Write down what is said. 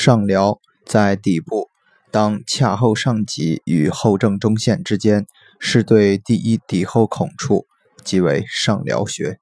上髎在底部，当髂后上棘与后正中线之间，是对第一骶后孔处，即为上髎穴。